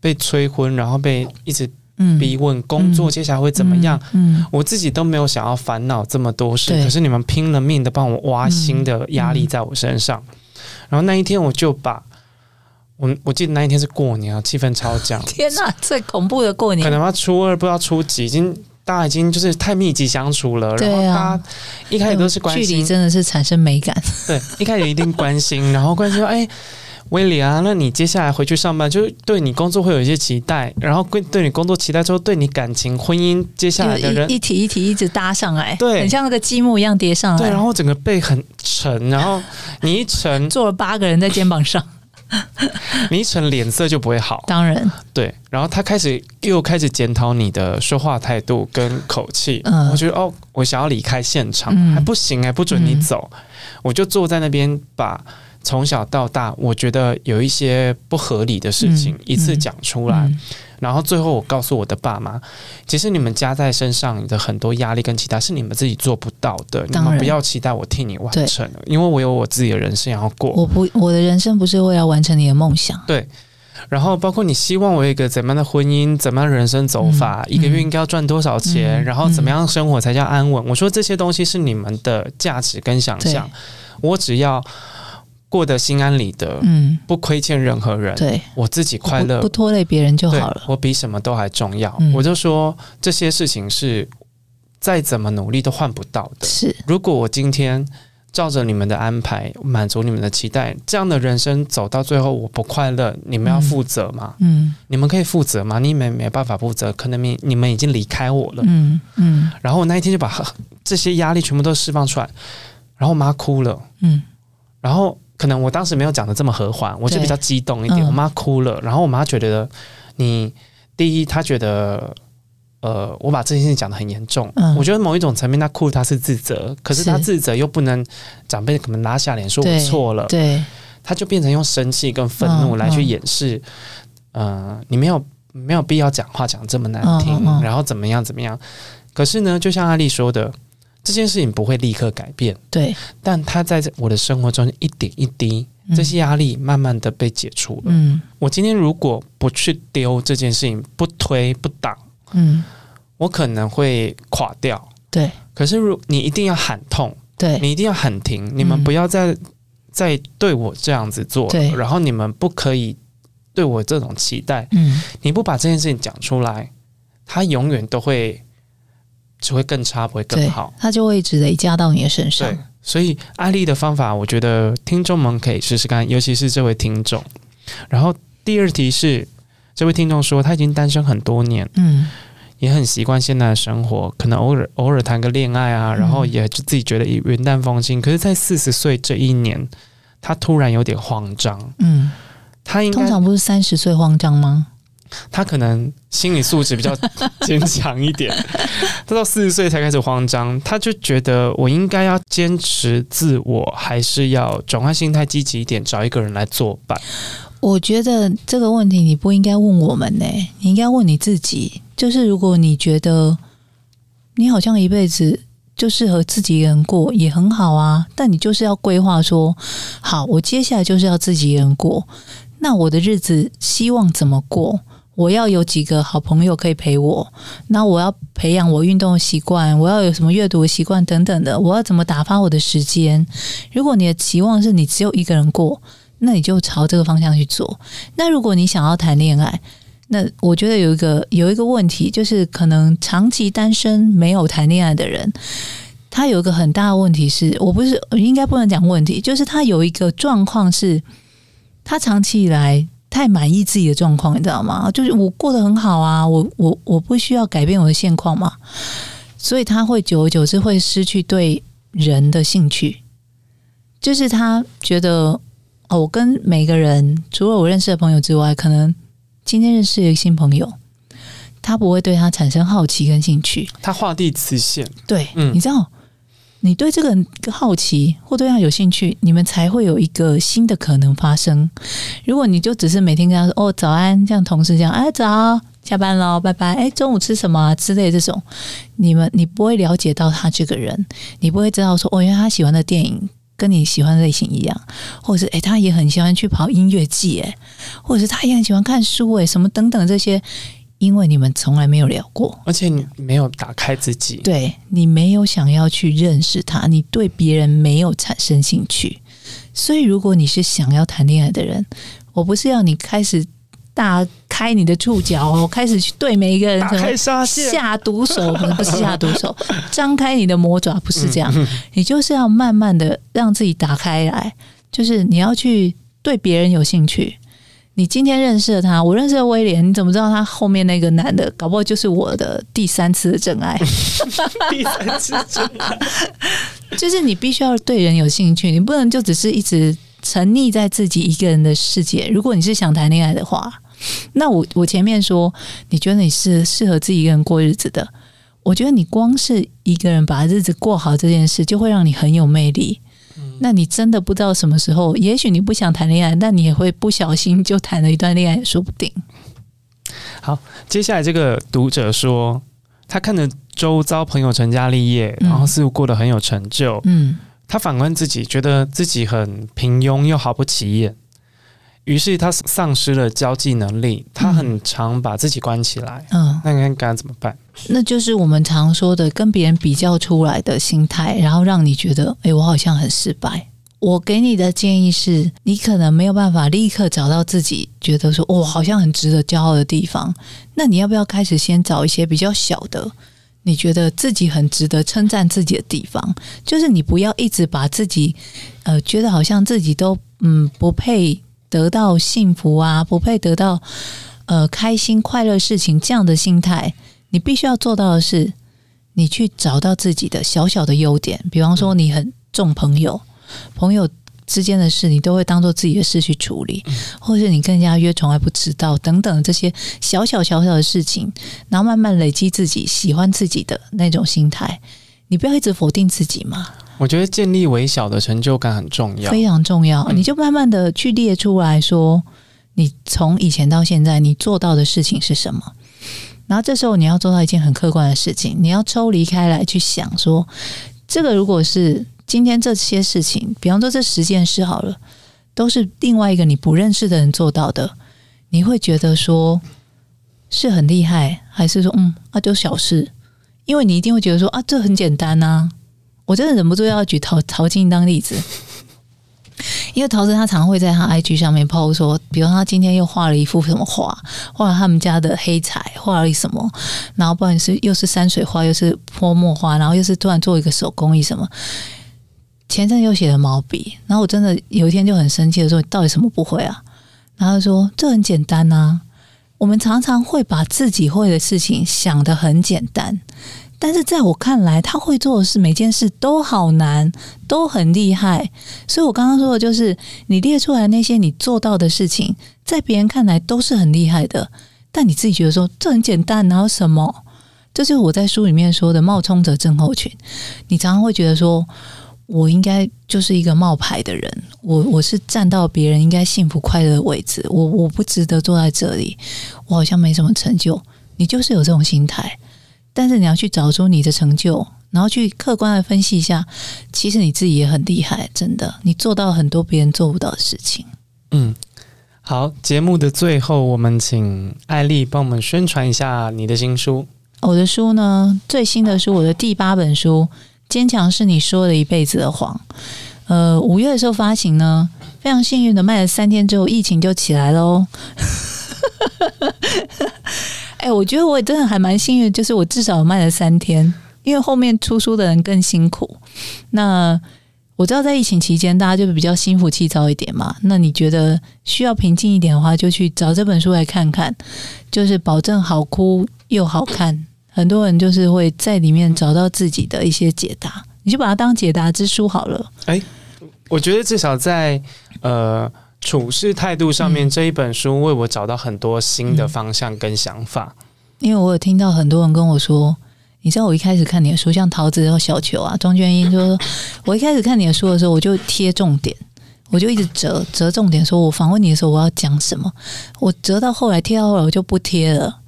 被催婚，然后被一直逼问工作接下来会怎么样。嗯我自己都没有想要烦恼这么多事，可是你们拼了命的帮我挖新的压力在我身上。然后那一天我就把我我记得那一天是过年啊，气氛超 僵。天哪，最恐怖的过年！可能要初二，不知道初几，已经。大家已经就是太密集相处了，然后他一开始都是关心，距离真的是产生美感。对，一开始一定关心，然后关心说：“哎，威廉啊，那你接下来回去上班，就对你工作会有一些期待，然后对对你工作期待之后，对你感情、婚姻接下来的人一题一题一直搭上来，对，很像那个积木一样叠上来。对，然后整个背很沉，然后你一沉，坐了八个人在肩膀上。” 你一沉脸色就不会好，当然对。然后他开始又开始检讨你的说话态度跟口气。嗯，我觉得哦，我想要离开现场，嗯、还不行哎，不准你走。嗯、我就坐在那边，把从小到大我觉得有一些不合理的事情一次讲出来。然后最后我告诉我的爸妈，其实你们加在身上的很多压力跟其他是你们自己做不到的，你们不要期待我替你完成，因为我有我自己的人生要过。我不，我的人生不是为了完成你的梦想。对。然后包括你希望我有一个怎么样的婚姻，怎么样的人生走法，一个月应该要赚多少钱，然后怎么样生活才叫安稳？我说这些东西是你们的价值跟想象，我只要。过得心安理得，嗯，不亏欠任何人，对，我自己快乐，不拖累别人就好了。我比什么都还重要。嗯、我就说这些事情是再怎么努力都换不到的。是，如果我今天照着你们的安排，满足你们的期待，这样的人生走到最后我不快乐，你们要负责吗？嗯，你们可以负责吗？你们没办法负责，可能你你们已经离开我了。嗯嗯。然后我那一天就把这些压力全部都释放出来，然后我妈哭了。嗯，然后。可能我当时没有讲的这么和缓，我就比较激动一点。我妈哭了，然后我妈觉得你第一，她觉得呃，我把这件事情讲的很严重。嗯，我觉得某一种层面，她哭她是自责，可是她自责又不能长辈可能拉下脸说我错了，对，她就变成用生气跟愤怒来去掩饰。嗯，呃，你没有没有必要讲话讲这么难听，然后怎么样怎么样。可是呢，就像阿丽说的。这件事情不会立刻改变，对，但它在我的生活中一点一滴，嗯、这些压力慢慢的被解除了。嗯，我今天如果不去丢这件事情，不推不挡，嗯，我可能会垮掉。对，可是如你一定要喊痛，对，你一定要喊停，你们不要再、嗯、再对我这样子做，对，然后你们不可以对我这种期待，嗯，你不把这件事情讲出来，他永远都会。只会更差，不会更好。他就会一直累加到你的身上。对，所以阿丽的方法，我觉得听众们可以试试看，尤其是这位听众。然后第二题是，这位听众说他已经单身很多年，嗯，也很习惯现在的生活，可能偶尔偶尔谈个恋爱啊，然后也就自己觉得云淡风轻。可是，在四十岁这一年，他突然有点慌张。嗯，他应该通常不是三十岁慌张吗？他可能心理素质比较坚强一点，他到四十岁才开始慌张，他就觉得我应该要坚持自我，还是要转换心态积极一点，找一个人来作伴。我觉得这个问题你不应该问我们呢，你应该问你自己。就是如果你觉得你好像一辈子就适合自己一个人过，也很好啊，但你就是要规划说，好，我接下来就是要自己一个人过，那我的日子希望怎么过？我要有几个好朋友可以陪我，那我要培养我运动习惯，我要有什么阅读习惯等等的，我要怎么打发我的时间？如果你的期望是你只有一个人过，那你就朝这个方向去做。那如果你想要谈恋爱，那我觉得有一个有一个问题，就是可能长期单身没有谈恋爱的人，他有一个很大的问题是，我不是应该不能讲问题，就是他有一个状况是，他长期以来。太满意自己的状况，你知道吗？就是我过得很好啊，我我我不需要改变我的现况嘛，所以他会久而久之会失去对人的兴趣。就是他觉得哦，我跟每个人除了我认识的朋友之外，可能今天认识一个新朋友，他不会对他产生好奇跟兴趣。他画地磁线，对，嗯，你知道。你对这个人好奇或对他有兴趣，你们才会有一个新的可能发生。如果你就只是每天跟他说“哦，早安”，像同事这样，哎，早，下班喽，拜拜，哎，中午吃什么之类这种，你们你不会了解到他这个人，你不会知道说哦，因为他喜欢的电影跟你喜欢类型一样，或者是哎，他也很喜欢去跑音乐季，哎，或者是他也很喜欢看书，哎，什么等等这些。因为你们从来没有聊过，而且你没有打开自己，对，你没有想要去认识他，你对别人没有产生兴趣，所以如果你是想要谈恋爱的人，我不是要你开始大开你的触角哦，开始去对每一个人下毒手，不是下毒手，张开你的魔爪，不是这样，你就是要慢慢的让自己打开来，就是你要去对别人有兴趣。你今天认识了他，我认识了威廉，你怎么知道他后面那个男的，搞不好就是我的第三次的真爱？第三次真爱，就是你必须要对人有兴趣，你不能就只是一直沉溺在自己一个人的世界。如果你是想谈恋爱的话，那我我前面说，你觉得你是适合自己一个人过日子的，我觉得你光是一个人把日子过好这件事，就会让你很有魅力。那你真的不知道什么时候，也许你不想谈恋爱，但你也会不小心就谈了一段恋爱，也说不定。好，接下来这个读者说，他看着周遭朋友成家立业，然后似乎过得很有成就，嗯，他反观自己，觉得自己很平庸又毫不起眼。于是他丧失了交际能力，他很常把自己关起来。嗯，那应该怎么办？那就是我们常说的跟别人比较出来的心态，然后让你觉得，哎，我好像很失败。我给你的建议是，你可能没有办法立刻找到自己觉得说，哦，好像很值得骄傲的地方。那你要不要开始先找一些比较小的，你觉得自己很值得称赞自己的地方？就是你不要一直把自己，呃，觉得好像自己都嗯不配。得到幸福啊，不配得到呃开心快乐事情这样的心态，你必须要做到的是，你去找到自己的小小的优点。比方说，你很重朋友，朋友之间的事，你都会当做自己的事去处理，嗯、或者是你跟人家约从来不迟到等等这些小小小小的事情，然后慢慢累积自己喜欢自己的那种心态。你不要一直否定自己嘛。我觉得建立微小的成就感很重要，非常重要。嗯、你就慢慢的去列出来说，你从以前到现在你做到的事情是什么？然后这时候你要做到一件很客观的事情，你要抽离开来去想说，这个如果是今天这些事情，比方说这十件事好了，都是另外一个你不认识的人做到的，你会觉得说是很厉害，还是说嗯，那、啊、就小事？因为你一定会觉得说啊，这很简单呐、啊。我真的忍不住要举陶陶晶当例子。因为陶晶他常会在他 IG 上面 PO 说，比如他今天又画了一幅什么画，画了他们家的黑彩，画了什么，然后不管是又是山水画，又是泼墨画，然后又是突然做一个手工艺什么，前阵又写了毛笔，然后我真的有一天就很生气的说，你到底什么不会啊？然后他说这很简单呐、啊，我们常常会把自己会的事情想得很简单。但是在我看来，他会做的事，每件事都好难，都很厉害。所以我刚刚说的就是，你列出来那些你做到的事情，在别人看来都是很厉害的，但你自己觉得说这很简单，然后什么？这就是我在书里面说的冒充者症候群。你常常会觉得说，我应该就是一个冒牌的人，我我是站到别人应该幸福快乐的位置，我我不值得坐在这里，我好像没什么成就。你就是有这种心态。但是你要去找出你的成就，然后去客观的分析一下，其实你自己也很厉害，真的，你做到很多别人做不到的事情。嗯，好，节目的最后，我们请艾丽帮我们宣传一下你的新书。我的书呢，最新的书，我的第八本书《坚强是你说了一辈子的谎》。呃，五月的时候发行呢，非常幸运的卖了三天之后，疫情就起来了哦。哎、我觉得我也真的还蛮幸运，就是我至少卖了三天，因为后面出书的人更辛苦。那我知道在疫情期间，大家就比较心浮气躁一点嘛。那你觉得需要平静一点的话，就去找这本书来看看，就是保证好哭又好看。很多人就是会在里面找到自己的一些解答，你就把它当解答之书好了。哎、我觉得至少在呃。处事态度上面，这一本书为我找到很多新的方向跟想法。因为我有听到很多人跟我说，你知道我一开始看你的书，像桃子和小球啊、庄娟英，就说我一开始看你的书的时候，我就贴重点，我就一直折折重点，说我访问你的时候我要讲什么，我折到后来贴到后来我就不贴了。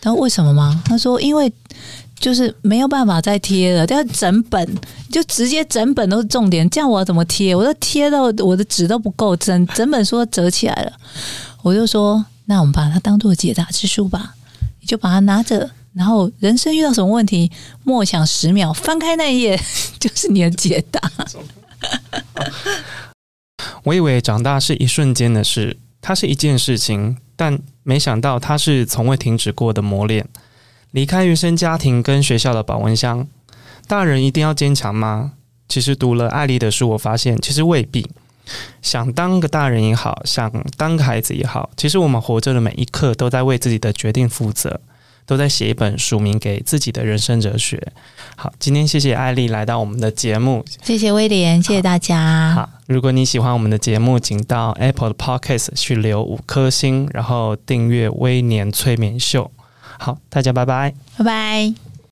他说为什么吗？他说因为。就是没有办法再贴了，但整本就直接整本都是重点，这样我怎么贴？我都贴到我的纸都不够，整整本书都折起来了。我就说，那我们把它当做解答之书吧，你就把它拿着，然后人生遇到什么问题，默想十秒，翻开那一页 就是你的解答。我以为长大是一瞬间的事，它是一件事情，但没想到它是从未停止过的磨练。离开原生家庭跟学校的保温箱，大人一定要坚强吗？其实读了艾丽的书，我发现其实未必。想当个大人也好，想当个孩子也好，其实我们活着的每一刻都在为自己的决定负责，都在写一本署名给自己的人生哲学。好，今天谢谢艾丽来到我们的节目，谢谢威廉，谢谢大家。好，如果你喜欢我们的节目，请到 Apple 的 Podcast 去留五颗星，然后订阅威廉催眠秀。好，大家拜拜，拜拜。